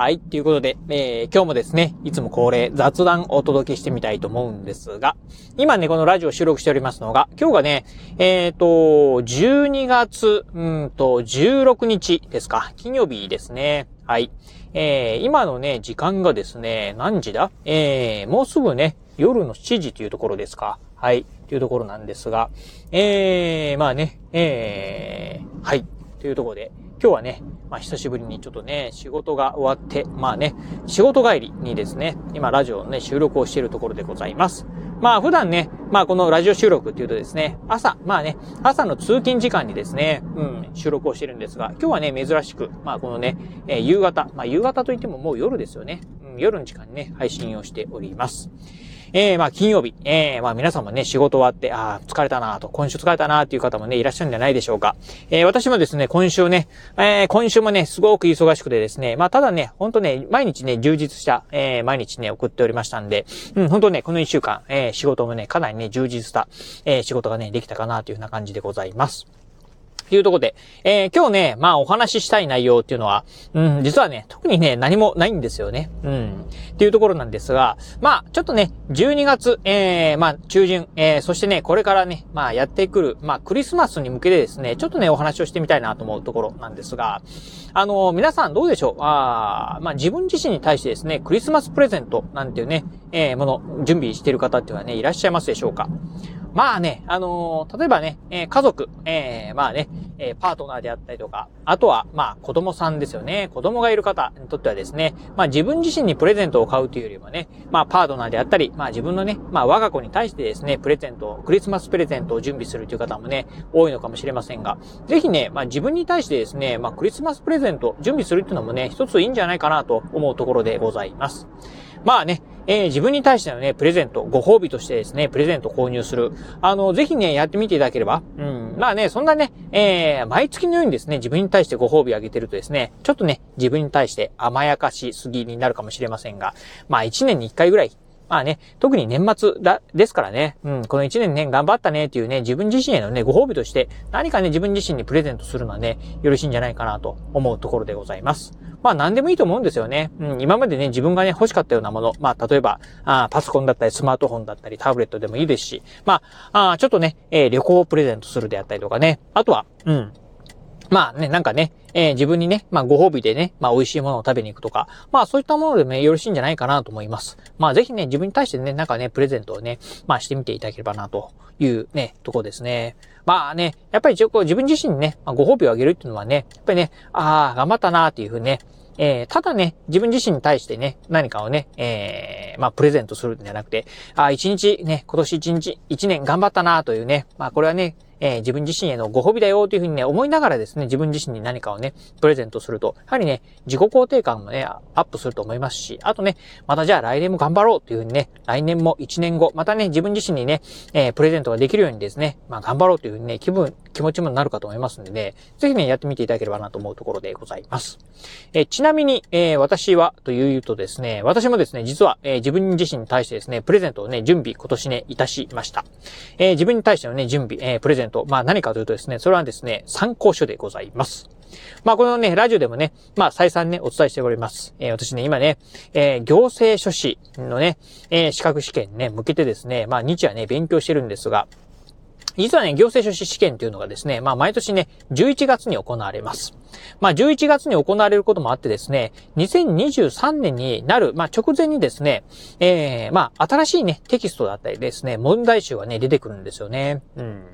はい。ということで、えー、今日もですね、いつも恒例雑談をお届けしてみたいと思うんですが、今ね、このラジオ収録しておりますのが、今日がね、えっ、ー、と、12月、うんと、16日ですか、金曜日ですね。はい。えー、今のね、時間がですね、何時だ？えー、もうすぐね、夜の7時というところですか。はい。というところなんですが、えー、まあね、えー、はい。というところで、今日はね、まあ久しぶりにちょっとね、仕事が終わって、まあね、仕事帰りにですね、今ラジオのね、収録をしているところでございます。まあ普段ね、まあこのラジオ収録っていうとですね、朝、まあね、朝の通勤時間にですね、うん、収録をしてるんですが、今日はね、珍しく、まあこのね、えー、夕方、まあ夕方といってももう夜ですよね。うん、夜の時間にね、配信をしております。えー、まあ、金曜日、えー、まあ、皆さんもね、仕事終わって、ああ、疲れたなと、今週疲れたなっていう方もね、いらっしゃるんじゃないでしょうか。えー、私もですね、今週ね、えー、今週もね、すごく忙しくてですね、まあ、ただね、ほんとね、毎日ね、充実した、えー、毎日ね、送っておりましたんで、うん、ほんとね、この一週間、えー、仕事もね、かなりね、充実した、えー、仕事がね、できたかなというような感じでございます。というところで、えー、今日ね、まあお話ししたい内容っていうのは、うん、実はね、特にね、何もないんですよね。うん。っていうところなんですが、まあ、ちょっとね、12月、えー、まあ、中旬、えー、そしてね、これからね、まあ、やってくる、まあ、クリスマスに向けてですね、ちょっとね、お話をしてみたいなと思うところなんですが、あの、皆さんどうでしょう？あまあ、自分自身に対してですね、クリスマスプレゼントなんていうね、えー、もの、準備している方っていうのはね、いらっしゃいますでしょうか？まあね、あのー、例えばね、えー、家族、えー、まあね、えパートナーであったりとか、あとは、まあ子供さんですよね。子供がいる方にとってはですね、まあ自分自身にプレゼントを買うというよりもね、まあパートナーであったり、まあ自分のね、まあ我が子に対してですね、プレゼント、クリスマスプレゼントを準備するという方もね、多いのかもしれませんが、ぜひね、まあ自分に対してですね、まあクリスマスプレゼント準備するっていうのもね、一ついいんじゃないかなと思うところでございます。まあね、えー、自分に対してのね、プレゼント、ご褒美としてですね、プレゼント購入する。あの、ぜひね、やってみていただければ。うん。まあね、そんなね、えー、毎月のようにですね、自分に対してご褒美あげてるとですね、ちょっとね、自分に対して甘やかしすぎになるかもしれませんが、まあ一年に一回ぐらい、まあね、特に年末だ、ですからね、うん、この一年ね、頑張ったねっていうね、自分自身へのね、ご褒美として、何かね、自分自身にプレゼントするのはね、よろしいんじゃないかなと思うところでございます。まあ何でもいいと思うんですよね。うん、今までね、自分がね、欲しかったようなもの、まあ例えば、あパソコンだったり、スマートフォンだったり、タブレットでもいいですし、まあ、あちょっとね、えー、旅行をプレゼントするであったりとかね、あとは、うん、まあね、なんかね、えー、自分にね、まあご褒美でね、まあ美味しいものを食べに行くとか、まあそういったものでもね、よろしいんじゃないかなと思います。まあぜひね、自分に対してね、なんかね、プレゼントをね、まあしてみていただければなというね、とこですね。まあね、やっぱり一応こう自分自身にね、まあ、ご褒美をあげるっていうのはね、やっぱりね、ああ、頑張ったなーっていうふうにね、えー、ただね、自分自身に対してね、何かをね、えー、まあ、プレゼントするんじゃなくて、ああ一日ね、今年一日、一年頑張ったなというね、まあ、これはね、えー、自分自身へのご褒美だよというふうにね、思いながらですね、自分自身に何かをね、プレゼントすると、やはりね、自己肯定感もね、アップすると思いますし、あとね、またじゃあ来年も頑張ろうというふうにね、来年も1年後、またね、自分自身にね、えー、プレゼントができるようにですね、まあ頑張ろうというふうにね、気分、気持ちもなるかと思いますんでね、ぜひね、やってみていただければなと思うところでございます。え、ちなみに、えー、私はというとですね、私もですね、実は、えー、自分自身に対してですね、プレゼントをね、準備今年ね、いたしました。えー、自分に対してのね、準備、えー、プレゼント、まあ何かというとですね、それはですね、参考書でございます。まあ、このね、ラジオでもね、まあ、再三ね、お伝えしております。えー、私ね、今ね、えー、行政書士のね、えー、資格試験ね、向けてですね、まあ、日夜ね、勉強してるんですが、実はね、行政書士試験というのがですね、まあ毎年ね、11月に行われます。まあ11月に行われることもあってですね、2023年になる、まあ直前にですね、えー、まあ新しいね、テキストだったりですね、問題集がね、出てくるんですよね。うん。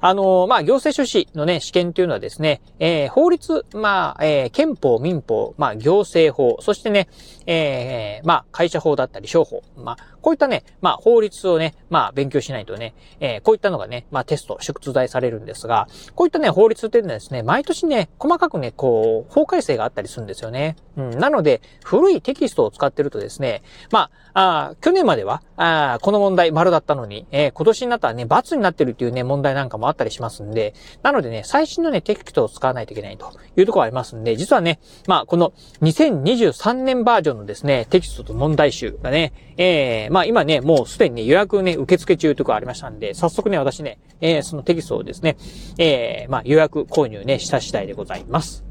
あのー、まあ行政書士のね、試験というのはですね、えー、法律、まあ、えー、憲法、民法、まあ行政法、そしてね、えー、まあ会社法だったり商法、まあこういったね、まあ法律をね、まあ勉強しないとね、えー、こういったのがね、まあテスト、出題されるんですが、こういったね、法律っていうのはですね、毎年ね、細かくね、こう、法改正があったりするんですよね。うん、なので、古いテキストを使ってるとですね、まあ、あ去年までは、あこの問題丸だったのに、えー、今年になったらね、罰になってるっていうね、問題なんかもあったりしますんで、なのでね、最新のね、テキストを使わないといけないというところありますんで、実はね、まあ、この2023年バージョンのですね、テキストと問題集がね、えー、まあ今ね、もうすでにね、予約ね、受付中とかありましたんで、早速ね、私ね、えー、そのテキストをですね、えー、まあ予約購入ね、した次第でございます。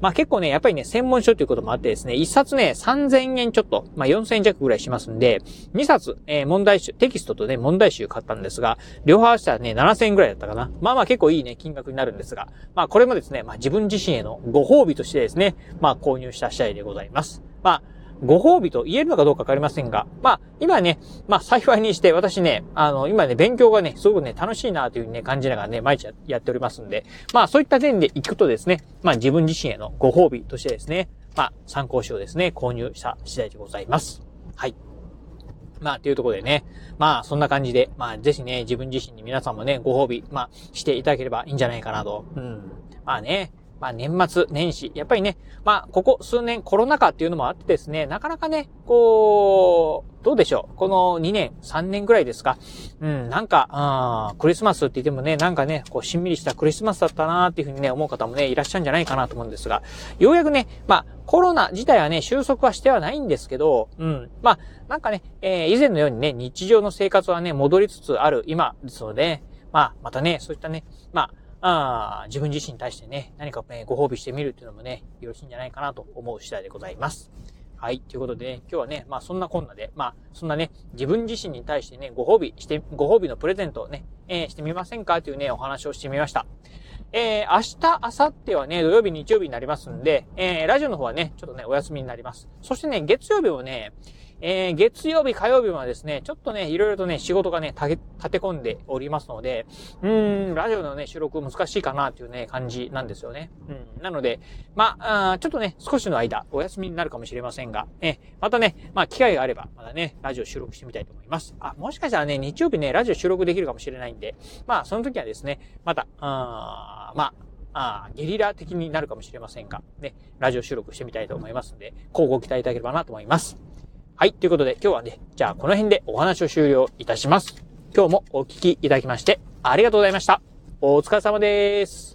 まあ結構ね、やっぱりね、専門書ということもあってですね、1冊ね、3000円ちょっと、まあ4000円弱ぐらいしますんで、2冊、えー、問題集、テキストとね、問題集買ったんですが、両方合わせたらね、7000円ぐらいだったかな。まあまあ結構いいね、金額になるんですが、まあこれもですね、まあ自分自身へのご褒美としてですね、まあ購入した次第でございます。まあ、ご褒美と言えるのかどうかわかりませんが、まあ、今ね、まあ、幸いにして、私ね、あの、今ね、勉強がね、すごくね、楽しいなというふうにね、感じながらね、毎日やっておりますんで、まあ、そういった点で行くとですね、まあ、自分自身へのご褒美としてですね、まあ、参考書をですね、購入した次第でございます。はい。まあ、というところでね。まあ、そんな感じで、まあ、ぜひね、自分自身に皆さんもね、ご褒美、まあ、していただければいいんじゃないかなと。うん。まあね、まあ年末年始、やっぱりね、まあここ数年コロナ禍っていうのもあってですね、なかなかね、こう、どうでしょう。この2年、3年ぐらいですか。うん、なんか、あクリスマスって言ってもね、なんかね、こうしんみりしたクリスマスだったなーっていうふうにね、思う方もね、いらっしゃるんじゃないかなと思うんですが、ようやくね、まあコロナ自体はね、収束はしてはないんですけど、うん、まあなんかね、えー、以前のようにね、日常の生活はね、戻りつつある今ですので、まあまたね、そういったね、まああ自分自身に対してね、何か、ね、ご褒美してみるっていうのもね、よろしいんじゃないかなと思う次第でございます。はい。ということでね、今日はね、まあそんなこんなで、まあそんなね、自分自身に対してね、ご褒美して、ご褒美のプレゼントをね、えー、してみませんかというね、お話をしてみました。えー、明日、明後日はね、土曜日、日曜日になりますんで、えー、ラジオの方はね、ちょっとね、お休みになります。そしてね、月曜日もね、えー、月曜日、火曜日はですね、ちょっとね、いろいろとね、仕事がね、立て込んでおりますので、うん、ラジオのね、収録難しいかなっていうね、感じなんですよね。うん。なので、まあ、ちょっとね、少しの間、お休みになるかもしれませんが、え、またね、まあ、機会があれば、まだね、ラジオ収録してみたいと思います。あ、もしかしたらね、日曜日ね、ラジオ収録できるかもしれないんで、まあ、その時はですね、また、あまあ、あゲリラ的になるかもしれませんが、ね、ラジオ収録してみたいと思いますので、交互期待いただければなと思います。はい。ということで今日はね、じゃあこの辺でお話を終了いたします。今日もお聞きいただきましてありがとうございました。お疲れ様です。